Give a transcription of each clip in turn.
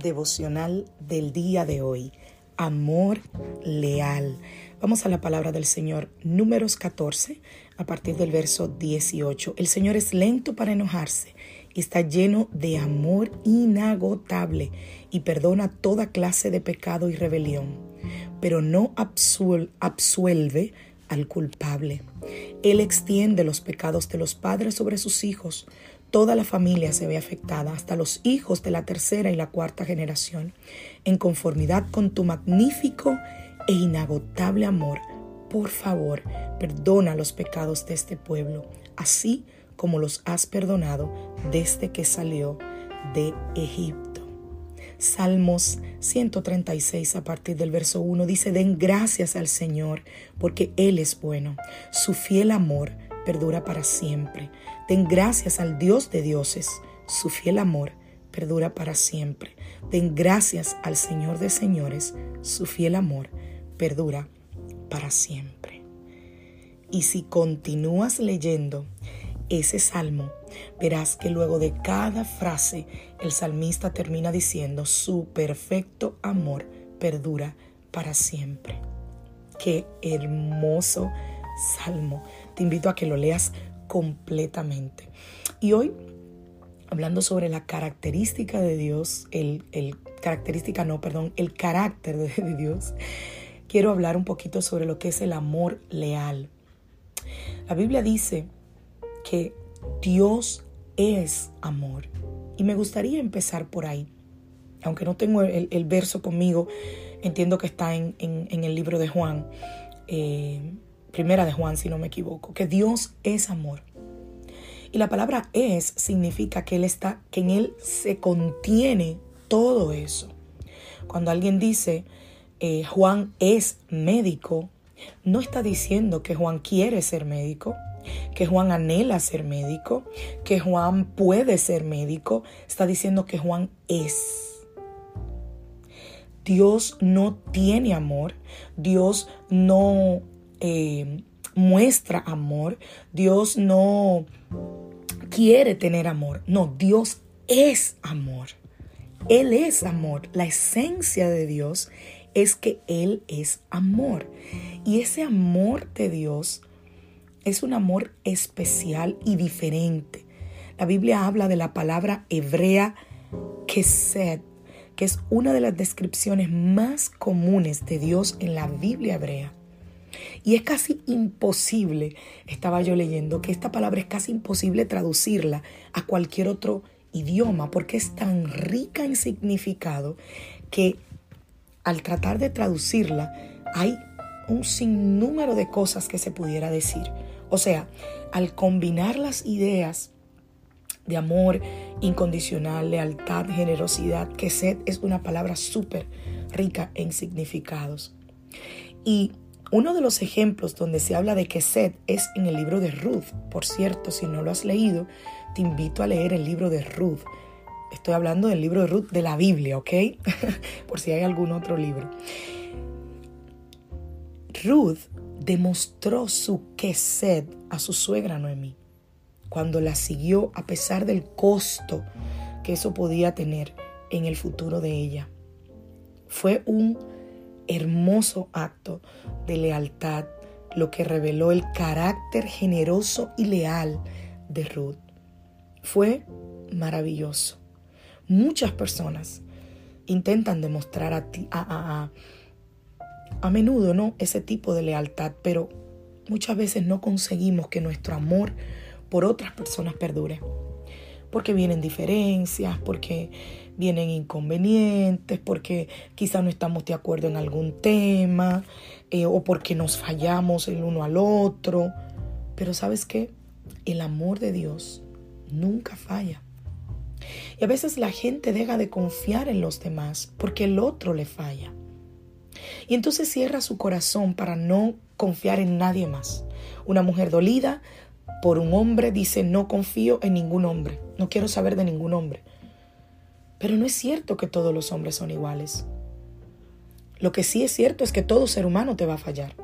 Devocional del día de hoy. Amor leal. Vamos a la palabra del Señor, números 14, a partir del verso 18. El Señor es lento para enojarse está lleno de amor inagotable y perdona toda clase de pecado y rebelión, pero no absuelve al culpable. Él extiende los pecados de los padres sobre sus hijos Toda la familia se ve afectada, hasta los hijos de la tercera y la cuarta generación, en conformidad con tu magnífico e inagotable amor. Por favor, perdona los pecados de este pueblo, así como los has perdonado desde que salió de Egipto. Salmos 136 a partir del verso 1 dice, den gracias al Señor porque Él es bueno, su fiel amor perdura para siempre. Den gracias al Dios de dioses, su fiel amor perdura para siempre. Den gracias al Señor de señores, su fiel amor perdura para siempre. Y si continúas leyendo ese salmo, verás que luego de cada frase el salmista termina diciendo, su perfecto amor perdura para siempre. Qué hermoso salmo. Te invito a que lo leas completamente. Y hoy, hablando sobre la característica de Dios, el, característica no, perdón, el carácter de Dios, quiero hablar un poquito sobre lo que es el amor leal. La Biblia dice que Dios es amor. Y me gustaría empezar por ahí. Aunque no tengo el, verso conmigo, entiendo que está en, el libro de Juan. Eh, primera de Juan, si no me equivoco, que Dios es amor. Y la palabra es significa que Él está, que en Él se contiene todo eso. Cuando alguien dice eh, Juan es médico, no está diciendo que Juan quiere ser médico, que Juan anhela ser médico, que Juan puede ser médico, está diciendo que Juan es. Dios no tiene amor, Dios no eh, muestra amor, Dios no quiere tener amor, no, Dios es amor. Él es amor. La esencia de Dios es que Él es amor. Y ese amor de Dios es un amor especial y diferente. La Biblia habla de la palabra hebrea kesed, que es una de las descripciones más comunes de Dios en la Biblia hebrea. Y es casi imposible, estaba yo leyendo, que esta palabra es casi imposible traducirla a cualquier otro idioma porque es tan rica en significado que al tratar de traducirla hay un sinnúmero de cosas que se pudiera decir. O sea, al combinar las ideas de amor incondicional, lealtad, generosidad, que sed es una palabra súper rica en significados. Y uno de los ejemplos donde se habla de que sed es en el libro de Ruth. Por cierto, si no lo has leído, te invito a leer el libro de Ruth. Estoy hablando del libro de Ruth de la Biblia, ¿ok? Por si hay algún otro libro. Ruth demostró su sed a su suegra Noemí cuando la siguió a pesar del costo que eso podía tener en el futuro de ella. Fue un hermoso acto de lealtad, lo que reveló el carácter generoso y leal de Ruth. Fue maravilloso. Muchas personas intentan demostrar a, ti, a, a menudo ¿no? ese tipo de lealtad, pero muchas veces no conseguimos que nuestro amor por otras personas perdure. Porque vienen diferencias, porque vienen inconvenientes, porque quizá no estamos de acuerdo en algún tema, eh, o porque nos fallamos el uno al otro. Pero sabes qué? El amor de Dios nunca falla. Y a veces la gente deja de confiar en los demás porque el otro le falla. Y entonces cierra su corazón para no confiar en nadie más. Una mujer dolida por un hombre dice, no confío en ningún hombre, no quiero saber de ningún hombre. Pero no es cierto que todos los hombres son iguales. Lo que sí es cierto es que todo ser humano te va a fallar.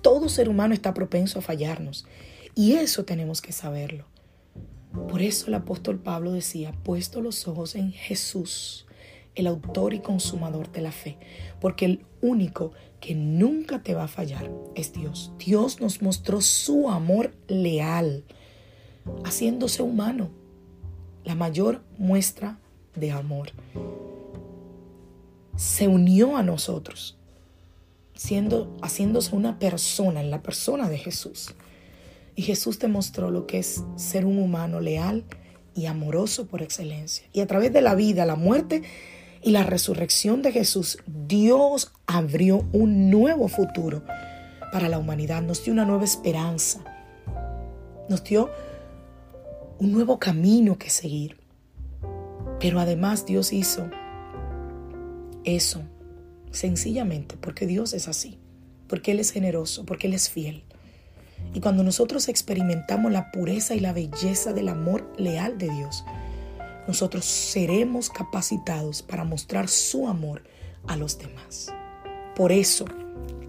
Todo ser humano está propenso a fallarnos. Y eso tenemos que saberlo. Por eso el apóstol Pablo decía, puesto los ojos en Jesús, el autor y consumador de la fe, porque el único que nunca te va a fallar es Dios. Dios nos mostró su amor leal, haciéndose humano, la mayor muestra de amor. Se unió a nosotros, siendo, haciéndose una persona en la persona de Jesús. Y Jesús te mostró lo que es ser un humano leal y amoroso por excelencia. Y a través de la vida, la muerte y la resurrección de Jesús, Dios abrió un nuevo futuro para la humanidad, nos dio una nueva esperanza, nos dio un nuevo camino que seguir. Pero además Dios hizo eso sencillamente porque Dios es así, porque Él es generoso, porque Él es fiel. Y cuando nosotros experimentamos la pureza y la belleza del amor leal de Dios, nosotros seremos capacitados para mostrar su amor a los demás. Por eso,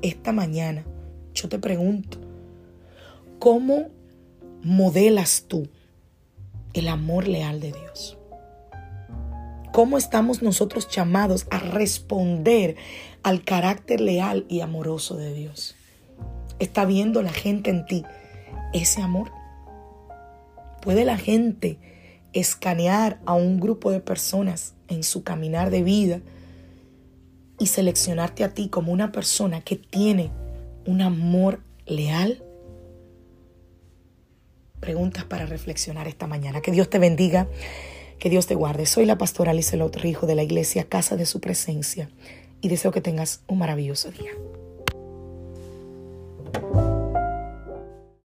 esta mañana yo te pregunto, ¿cómo modelas tú el amor leal de Dios? ¿Cómo estamos nosotros llamados a responder al carácter leal y amoroso de Dios? ¿Está viendo la gente en ti ese amor? ¿Puede la gente escanear a un grupo de personas en su caminar de vida y seleccionarte a ti como una persona que tiene un amor leal? Preguntas para reflexionar esta mañana. Que Dios te bendiga que Dios te guarde. Soy la pastora Lizelot Rijo de la iglesia Casa de Su Presencia y deseo que tengas un maravilloso día.